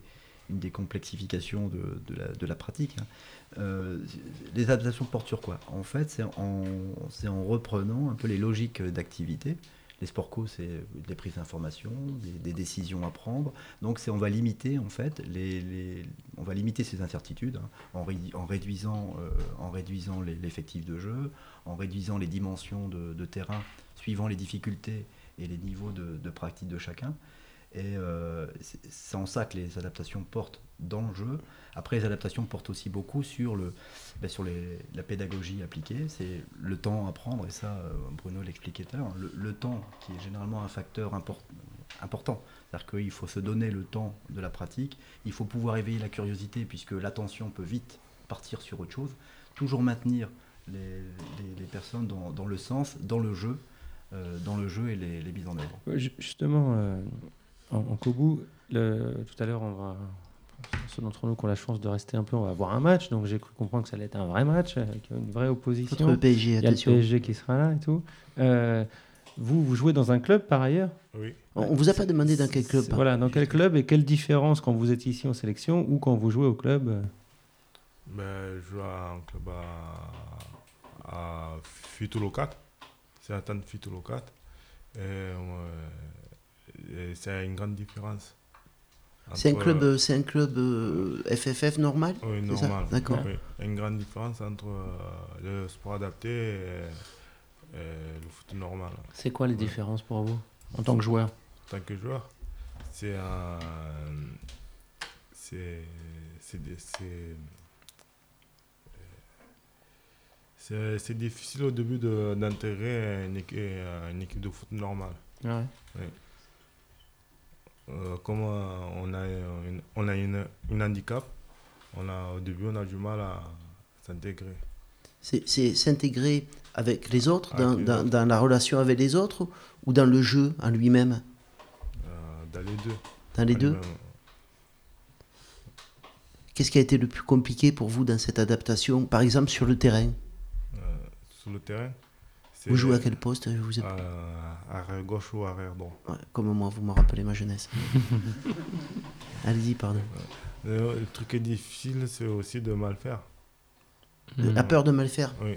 complexifications de, la, pratique. hein. Euh, les adaptations portent sur quoi? En fait, c'est en, en reprenant un peu les logiques d'activité. Les sports co, c'est des prises d'informations, des, décisions à prendre. Donc, on va limiter on va limiter ces incertitudes hein, en, ré- en réduisant, euh, l'effectif de jeu, en réduisant les dimensions de, terrain suivant les difficultés et les niveaux de, pratique de chacun. Et euh, c'est en ça que les adaptations portent dans le jeu. Après, les adaptations portent aussi beaucoup sur, le, ben, sur la pédagogie appliquée. C'est le temps à prendre, et ça, euh, Bruno l'expliquait tout à l'heure. Le, temps qui est généralement un facteur import- important. C'est-à-dire qu'il faut se donner le temps de la pratique. Il faut pouvoir éveiller la curiosité, puisque l'attention peut vite partir sur autre chose. Toujours maintenir les, personnes dans, le sens, dans le jeu, euh, dans le jeu et les, mises en œuvre. Ju- Justement, euh, en, en Kobu, tout à l'heure, on va. Ceux d'entre nous qui ont la chance de rester un peu, on va voir un match. Donc j'ai cru comprendre que ça allait être un vrai match, avec une vraie opposition. Contre le PSG, Il y a le. PSG qui sera là et tout. Euh, vous, vous jouez dans un club par ailleurs? Oui. On on vous a pas demandé dans quel club Voilà, dans quel club et quelle différence quand vous êtes ici en sélection ou quand vous jouez au club euh, Ben, je joue à un club à, à Fitulo 4. C'est un temps de Fitulo 4. Et, euh, et c'est une grande différence. C'est un club, euh, c'est un club euh, FFF normal Oui, normal. D'accord. Oui. Une grande différence entre euh, le sport adapté et, et le foot normal. C'est quoi les Ouais. différences pour vous en tant que joueur En tant que joueur, c'est un. C'est. C'est. c'est- difficile au début de- d'intégrer une, une équipe de foot normale. Ouais. Oui. Euh, comme euh, on a une, on a une, une handicap, on a, au début on a du mal à s'intégrer. C'est s'intégrer avec les autres, dans, les dans- autres. dans la relation avec les autres, ou dans le jeu en lui-même? Euh, dans les deux. Dans les En deux? Qu'est-ce qui a été le plus compliqué pour vous dans cette adaptation, par exemple sur le terrain? Euh, sur le terrain? Vous jouez à quel poste Je vous ai- euh, Arrière gauche ou arrière droit. Ouais, Comme moi, vous me rappelez ma jeunesse. Allez-y, pardon. Le, le truc qui est difficile, c'est aussi de mal faire. La peur de mal faire Oui.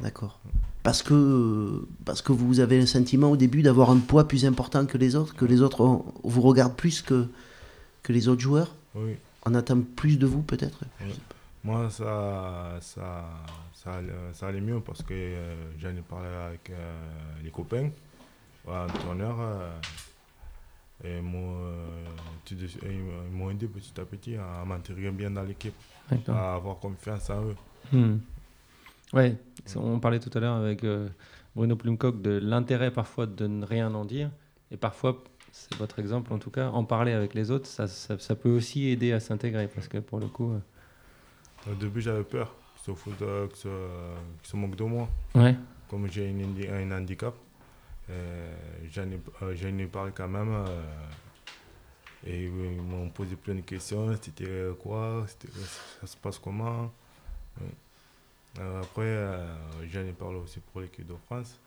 D'accord. Parce que, parce que vous avez le sentiment au début d'avoir un poids plus important que les autres, que les autres ont- vous regardent plus que, que les autres joueurs Oui. On attend plus de vous peut-être? Oui. Moi, ça, ça, ça, allait- ça allait mieux parce que euh, j'en ai parlé avec euh, les copains, voilà, entraîneurs, euh, et ils m'ont, euh, ils m'ont- aidé petit à petit à m'intégrer bien dans l'équipe, à avoir confiance en eux. Hmm. C'est- on parlait tout à l'heure avec euh, Bruno Plumcock de l'intérêt parfois de ne rien en dire. Et parfois, c'est votre exemple en tout cas, en parler avec les autres, ça, ça, ça peut aussi aider à s'intégrer. Parce que pour le coup. Au début, j'avais peur que se, foute, euh, que se, qu'ils se moquent de moi. Ouais. comme j'ai un handicap, euh, j'en ai, euh, j'en ai parlé quand même. euh, et ils m'ont posé plein de questions. C'était quoi? Ça se passe comment? Après, j'en ai parlé aussi pour l'équipe de France.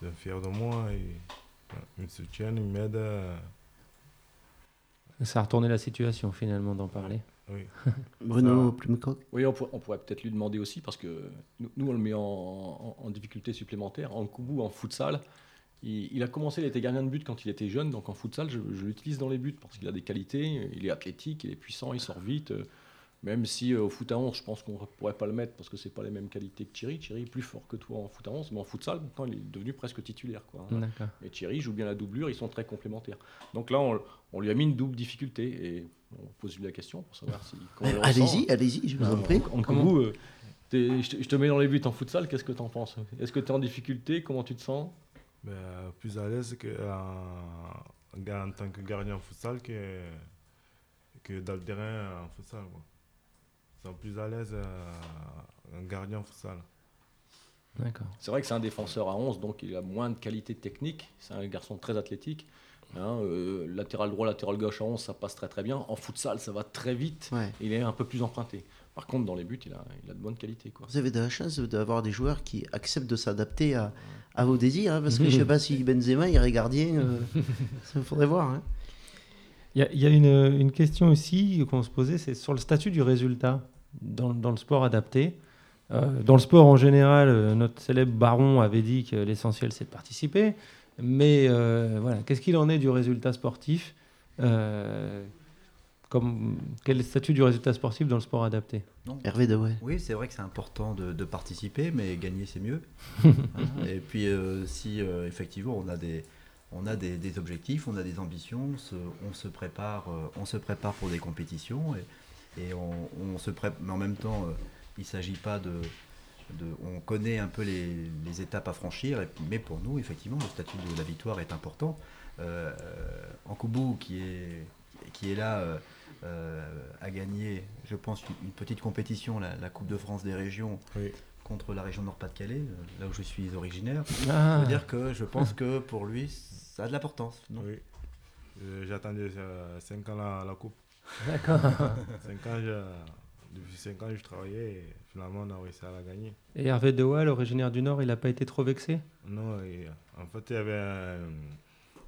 Ils sont fiers de moi. Et, ils me soutiennent, ils m'aident. Ça a retourné la situation finalement d'en parler. Oui. Bruno Oui, on, pour- on pourrait peut-être lui demander aussi, parce que nous, nous, on le met en, en- en difficulté supplémentaire. En Koubou, en futsal, il, il a commencé, il était gardien de but quand il était jeune, donc en futsal, je, je l'utilise dans les buts parce qu'il a des qualités, il est athlétique, il est puissant, il sort vite. Même si euh, au foot à 11, je pense qu'on ne pourrait pas le mettre parce que c'est pas les mêmes qualités que Thierry. Thierry est plus fort que toi en foot à 11, mais en futsal, maintenant, il est devenu presque titulaire. Quoi. Et Thierry joue bien la doublure, ils sont très complémentaires. Donc là, on, on lui a mis une double difficulté et on pose lui la question pour savoir si. Allez-y, allez-y, je vous en Euh, prie. En Koubou, euh, je te- mets dans les buts en futsal, qu'est-ce que tu en penses? Est-ce que tu es en difficulté? Comment tu te sens? Ben, plus à l'aise que, en, en tant que gardien en futsal que, que dans le terrain en futsal. Quoi. Ils sont plus à l'aise euh, en gardien en futsal. D'accord. C'est vrai que c'est un défenseur à 11, donc il a moins de qualité technique. C'est un garçon très athlétique. Hein, euh, latéral droit, latéral gauche à 11, ça passe très très bien. En futsal, ça va très vite. Ouais. Il est un peu plus emprunté. Par contre, dans les buts, il a, il a de bonnes qualités. Quoi. Vous avez de la chance d'avoir des joueurs qui acceptent de s'adapter à, à vos désirs, hein, parce que je ne sais pas si Benzema irait gardien, euh, ça faudrait voir. hein. Il y a, il y a une, une question aussi qu'on se posait, c'est sur le statut du résultat dans, dans le sport adapté. Euh, dans le sport en général, euh, notre célèbre baron avait dit que l'essentiel c'est de participer. Mais euh, voilà, qu'est-ce qu'il en est du résultat sportif Euh, comme, Quel est le statut du résultat sportif dans le sport adapté? Non. Hervé Dewey. Oui, c'est vrai que c'est important de, de participer, mais gagner c'est mieux. Et puis euh, si euh, effectivement on a des on a des, objectifs, on a des ambitions, on se, euh, prépare pour des compétitions et, on, se prépare. Mais en même temps, euh, il ne s'agit pas de, on connaît un peu les, étapes à franchir. mais pour nous, effectivement, le statut de la victoire est important. Euh, en Koubou, qui est là. euh, euh, a gagné, je pense, une, petite compétition, la Coupe de France des régions, contre la région Nord-Pas-de-Calais, euh, là où je suis originaire. Ah. Ça veut dire que je pense que pour lui, ça a de l'importance. Oui. Euh, J'attendais 5 ans la, la coupe. D'accord. 5 ans, je- depuis 5 ans, je travaillais et finalement, on a réussi à la gagner. Et Hervé Dewey, originaire du Nord, il n'a pas été trop vexé? Non, et, en fait, il y avait un-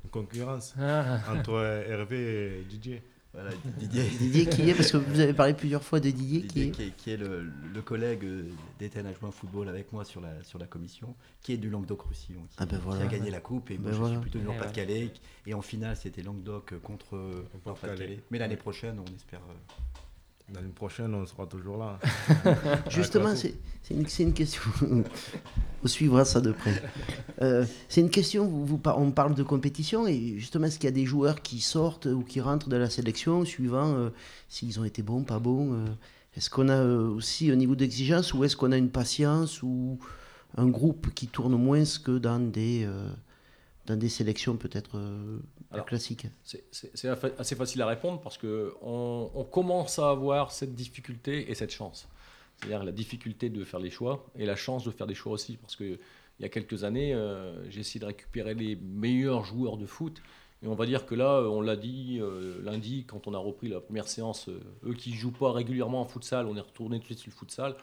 une concurrence Ah. entre Hervé et Didier. Voilà, Didier. Didier qui est, parce que vous avez parlé plusieurs fois de Didier, qui Didier, est. qui est, qui est le, le collègue euh, d'Étienne a joué au football avec moi sur la, sur la commission, qui est du Languedoc-Roussillon, qui, Ah ben qui a gagné la coupe. Et Ben moi, je suis plutôt du Eh Nord-Pas-de-Calais. Et en finale, c'était Languedoc contre euh, Nord-Pas-de-Calais. Mais l'année prochaine, on espère. L'année prochaine, on sera toujours là. Justement, c'est une, question. on suivra ça de près. Euh, c'est une question, vous, on parle de compétition, et justement, est-ce qu'il y a des joueurs qui sortent ou qui rentrent de la sélection suivant euh, s'ils ont été bons, pas bons euh, Est-ce qu'on a aussi un niveau d'exigence ou est-ce qu'on a une patience ou un groupe qui tourne moins que dans des, dans des sélections peut-être Alors, classiques C'est assez facile à répondre parce que on, commence à avoir cette difficulté et cette chance. C'est-à-dire la difficulté de faire les choix et la chance de faire des choix aussi. Parce que il y a quelques années, euh, j'ai essayé de récupérer les meilleurs joueurs de foot. Et on va dire que là, on l'a dit euh, lundi, quand on a repris la première séance, euh, eux qui jouent pas régulièrement en futsal, on est retourné tout de suite sur le futsal.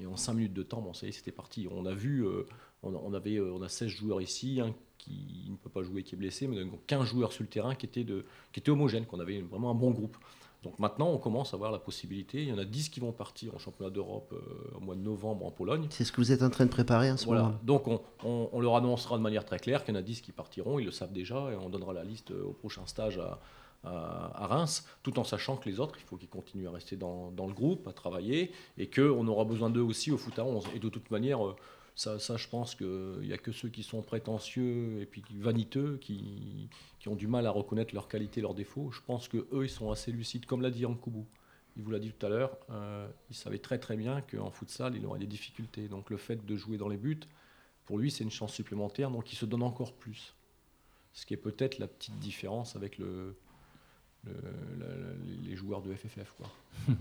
Et en 5 minutes de temps, bon, ça y est, c'était parti. On a vu, euh, on, on avait, euh, on a 16 joueurs ici, un qui ne peut pas jouer, qui est blessé, mais donc 15 joueurs sur le terrain qui étaient, de, qui étaient homogènes, qu'on avait vraiment un bon groupe. Donc maintenant, on commence à avoir la possibilité. Il y en a 10 qui vont partir en championnat d'Europe euh, au mois de novembre en Pologne. C'est ce que vous êtes en train de préparer en ce Voilà. moment Donc on, on- on leur annoncera de manière très claire qu'il y en a 10 qui partiront, ils le savent déjà, et on donnera la liste euh, au prochain stage à, à- à Reims, tout en sachant que les autres, il faut qu'ils continuent à rester dans, dans le groupe, à travailler, et qu'on aura besoin d'eux aussi au foot à 11. Et de toute manière, euh, ça, ça je pense qu'il n'y a que ceux qui sont prétentieux et puis vaniteux qui, qui ont du mal à reconnaître leurs qualités, leurs défauts. Je pense qu'eux, ils sont assez lucides, comme l'a dit Yankoubou. Il vous l'a dit tout à l'heure, euh, il savait très très bien qu'en futsal, il aurait des difficultés. Donc le fait de jouer dans les buts, pour lui, c'est une chance supplémentaire, donc il se donne encore plus. Ce qui est peut-être la petite différence avec le, le- la- la- les joueurs de FFF. Quoi.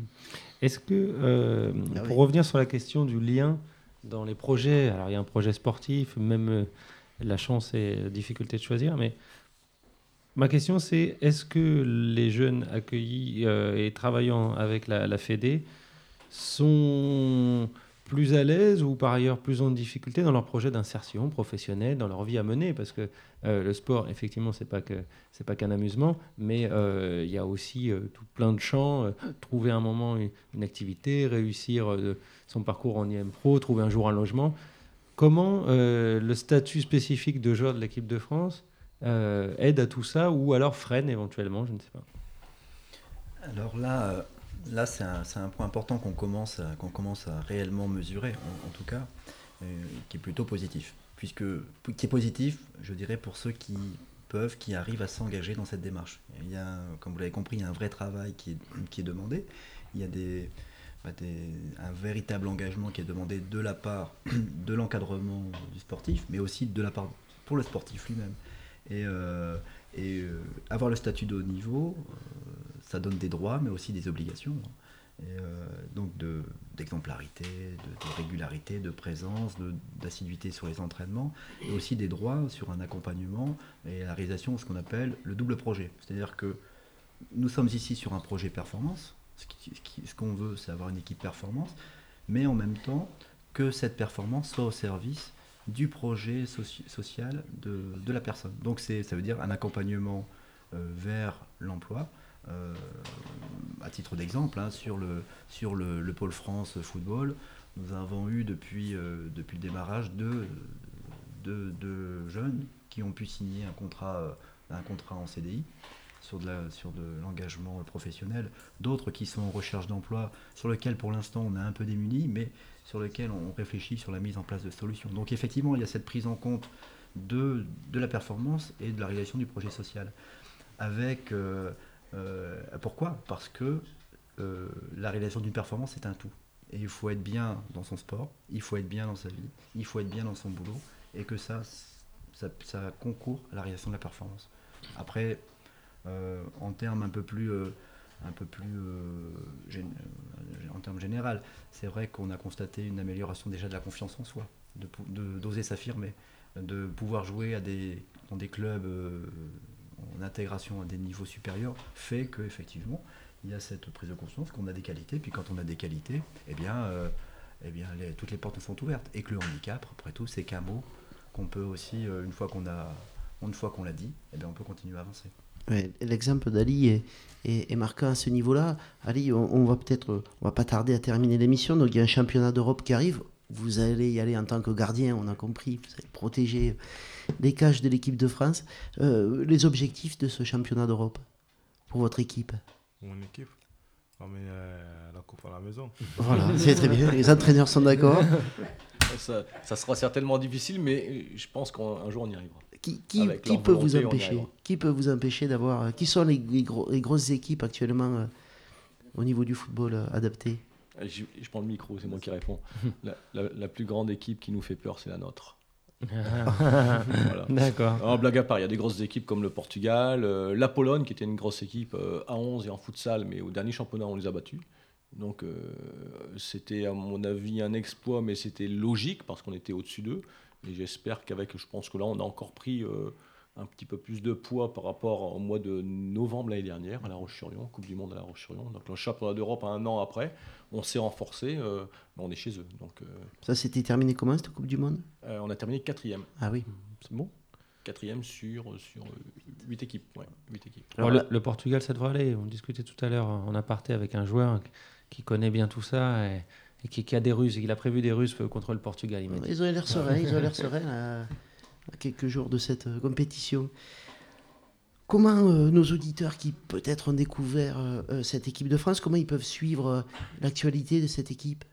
Est-ce que, euh, Ah pour revenir sur la question du lien dans les projets. Alors il y a un projet sportif, même euh, la chance et la difficulté de choisir, mais ma question c'est est-ce que les jeunes accueillis euh, et travaillant avec la, la Fédé sont plus à l'aise ou par ailleurs plus en difficulté dans leur projet d'insertion professionnelle, dans leur vie à mener Parce que euh, le sport, effectivement, c'est pas que c'est pas qu'un amusement, mais euh, il y a aussi euh, tout plein de champs. trouver un moment une, une activité, réussir son parcours en IM Pro, trouver un jour un logement. Comment le statut spécifique de joueur de l'équipe de France aide à tout ça ou alors freine éventuellement, je ne sais pas. Alors là, là c'est un, point important qu'on commence, à- commence à réellement mesurer, en, tout cas, euh, qui est plutôt positif. Puisque, qui est positif, je dirais, pour ceux qui peuvent, qui arrivent à s'engager dans cette démarche. Il y a, comme vous l'avez compris, il y a un vrai travail qui est, demandé. Il y a bah, des- un véritable engagement qui est demandé de la part de l'encadrement du sportif, mais aussi de la part pour le sportif lui-même. Et, euh, euh, avoir le statut de haut niveau, ça donne des droits, mais aussi des obligations. euh, donc de- d'exemplarité, de, de régularité, de présence, d'assiduité sur les entraînements, et aussi des droits sur un accompagnement et la réalisation de ce qu'on appelle le double projet. C'est-à-dire que nous sommes ici sur un projet performance. Ce qu'on veut, c'est avoir une équipe performance, mais en même temps que cette performance soit au service du projet soci- social de, la personne. Donc ça veut dire un accompagnement euh, vers l'emploi. Euh, à titre d'exemple, hein, sur, le, sur le, le pôle France football, nous avons eu depuis, euh, depuis le démarrage deux, deux- jeunes qui ont pu signer un contrat, euh, un contrat en CDI sur de, l'engagement professionnel, d'autres qui sont en recherche d'emploi, sur lequel pour l'instant on est un peu démunis, mais sur lequel on réfléchit sur la mise en place de solutions. Donc effectivement, il y a cette prise en compte de, de la performance et de la réalisation du projet social. Avec, euh, euh, pourquoi? Parce que euh, la réalisation d'une performance est un tout. Et il faut être bien dans son sport, il faut être bien dans sa vie, il faut être bien dans son boulot, et que ça, ça, concourt à la réalisation de la performance. Après, euh, en termes un peu plus, un peu plus en termes général, c'est vrai qu'on a constaté une amélioration déjà de la confiance en soi, pou- de- d'oser s'affirmer, de pouvoir jouer à des, dans des clubs en intégration à des niveaux supérieurs, fait que effectivement il y a cette prise de conscience qu'on a des qualités, puis quand on a des qualités, eh bien, euh, eh bien toutes les portes sont ouvertes. Et que le handicap, après tout, c'est qu'un mot qu'on peut aussi, euh, une fois qu'on a, une fois qu'on l'a dit, eh bien, on peut continuer à avancer. L'exemple d'Ali est, est- est marquant à ce niveau-là. Ali, on, on va peut-être, on va pas tarder à terminer l'émission. Donc il y a un championnat d'Europe qui arrive. Vous allez y aller en tant que gardien, on a compris. Vous allez protéger les cages de l'équipe de France. Euh, les objectifs de ce championnat d'Europe pour votre équipe. Mon équipe, ramener euh, la coupe à la maison. Voilà, c'est très bien. Les entraîneurs sont d'accord. ça, ça sera certainement difficile, mais je pense qu'un jour on y arrivera. Qui, peut vous volonté, empêcher? Qui peut vous empêcher d'avoir euh, Qui sont les, les gros- les grosses équipes actuellement euh, au niveau du football euh, adapté Je, je prends le micro, c'est moi qui réponds. La, la- la plus grande équipe qui nous fait peur, c'est la nôtre. D'accord. En blague à part, il y a des grosses équipes comme le Portugal, euh, la Pologne qui était une grosse équipe euh, à 11 et en futsal, mais au dernier championnat on les a battus. Donc euh, c'était à mon avis un exploit, mais c'était logique parce qu'on était au-dessus d'eux. Et j'espère qu'avec, je pense que là on a encore pris un petit peu plus de poids par rapport au mois de novembre l'année dernière à La Roche-sur-Yon, Coupe du Monde à La Roche-sur-Yon. Donc le championnat d'Europe un an après, on s'est renforcé, euh, mais on est chez eux. Donc euh, Ça s'était terminé comment cette Coupe du Monde euh, on a terminé quatrième. Ah oui. C'est bon? Quatrième sur, sur 8 équipes. Ouais, équipes. Alors, le, le Portugal, ça devrait aller. On discutait tout à l'heure en aparté avec un joueur qui connaît bien tout ça et, et qui, qui a des ruses. et Il a prévu des ruses contre le Portugal. il. Ils ont l'air sereins, ils ont l'air sereins à, quelques jours de cette euh, compétition. Comment euh, nos auditeurs qui peut-être ont découvert euh, cette équipe de France, comment ils peuvent suivre l'actualité de cette équipe?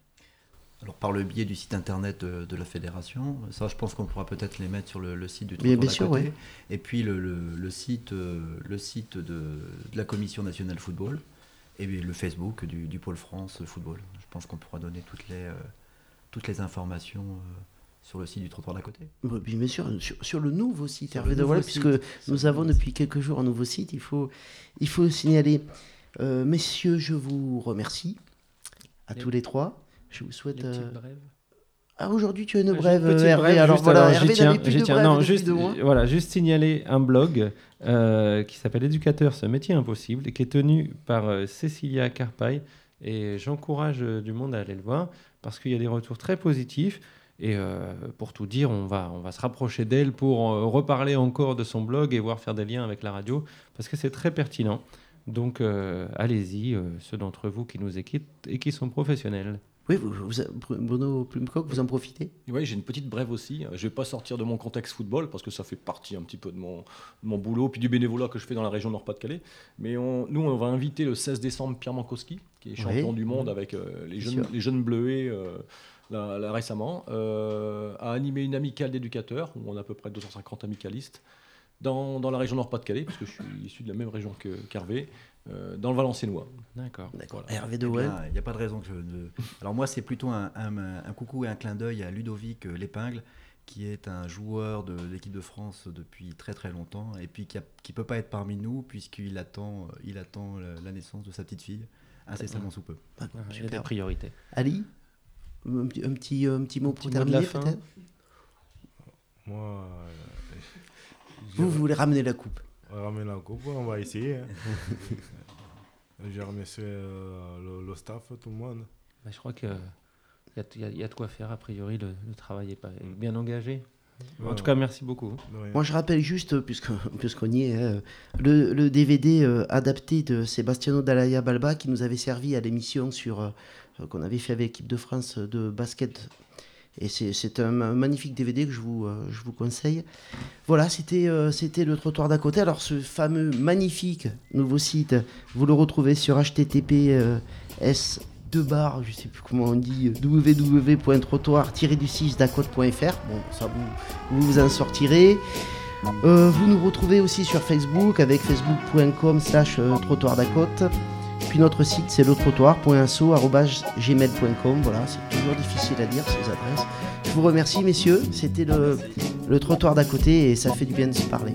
Alors par le biais du site internet de, de la fédération, ça je pense qu'on pourra peut-être les mettre sur le, le site du Bien- bien sûr, côté. ouais. Et puis le, le- le site, le site de, de la Commission nationale football et le Facebook du, du pôle France football. Je pense qu'on pourra donner toutes les, euh, toutes les informations euh, sur le site du trottoir d'à côté. Oui, puis bien sûr, sur, sur le nouveau site Sur Hervé de nouveau puisque nous avons depuis quelques jours un nouveau site, il faut, il faut signaler. Euh, messieurs, je vous remercie à Les- tous les trois. Je vous souhaite. Les euh, brèves. Ah, aujourd'hui, tu as une brève, petite Hervé. brève, Alors juste, voilà, alors, Hervé tiens, n'avait plus de tiens. brève Non, juste, mois. voilà, juste signaler un blog euh, qui s'appelle Éducateur, ce métier impossible, et qui est tenu par euh, Cécilia Carpaille. Et j'encourage euh, du monde à aller le voir parce qu'il y a des retours très positifs. Et euh, pour tout dire, on va, on va se rapprocher d'elle pour euh, reparler encore de son blog et voir faire des liens avec la radio parce que c'est très pertinent. Donc euh, allez-y, euh, ceux d'entre vous qui nous écoutent et qui sont professionnels. Oui, vous, vous- Bruno Plumcock, vous en profitez? Oui, j'ai une petite brève aussi. Je ne vais pas sortir de mon contexte football parce que ça fait partie un petit peu de mon, de mon boulot puis du bénévolat que je fais dans la région Nord-Pas-de-Calais. Mais on- nous, on va inviter le 16 décembre Pierre Mankowski, qui est Oui. champion du monde avec euh, les, jeunes, les jeunes bleuets euh, là, là, récemment, euh, à animer une amicale d'éducateurs où on a à peu près 250 amicalistes dans, dans la région Nord-Pas-de-Calais, parce que je suis issu de la même région que qu'Hervé, euh, dans le Valenciennois. D'accord. Voilà. Hervé Eh de Il n'y a pas de raison que je ne. Alors, moi, c'est plutôt un, un- un coucou et un clin d'œil à Ludovic euh, Lépingle, qui est un joueur de l'équipe de France depuis très très longtemps, et puis qui ne peut pas être parmi nous, puisqu'il attend, il attend la, la naissance de sa petite fille, incessamment sous peu. Ah, a super. des priorités. Ali? Un, petit- un petit, un petit mot pour terminer, fin. peut-être Moi, euh, Vous, vous voulez ramener la coupe ramener la coupe, on va essayer. hein. je remercie euh, le, le staff, tout le monde. Bah, je crois qu'il y, y a- il y a de quoi faire. A priori, le, le travail est, pas, est bien engagé. En tout cas, merci beaucoup. Moi, je rappelle juste, puisque- puisqu'on y est, hein, le, le DVD euh, adapté de Sebastiano Dalaya Balba qui nous avait servi à l'émission sur euh, euh, qu'on avait fait avec l'équipe de France de basket. Et c'est, c'est un, ma- magnifique DVD que je vous, euh, je vous conseille. Voilà, c'était, euh, c'était le trottoir d'à côté. Alors, ce fameux magnifique nouveau site, vous le retrouvez sur https 2 barres, je sais plus comment on dit, www.trottoir-du-6dacote.fr. Bon, ça vous, vous en sortirez. Euh, vous nous retrouvez aussi sur Facebook avec facebook.com slash euh, trottoir d'Acote. Puis notre site c'est le trottoir.so.gmail.com. Voilà, c'est toujours difficile à dire ces adresses. Je vous remercie messieurs, c'était le, le trottoir d'à côté et ça fait du bien de se parler.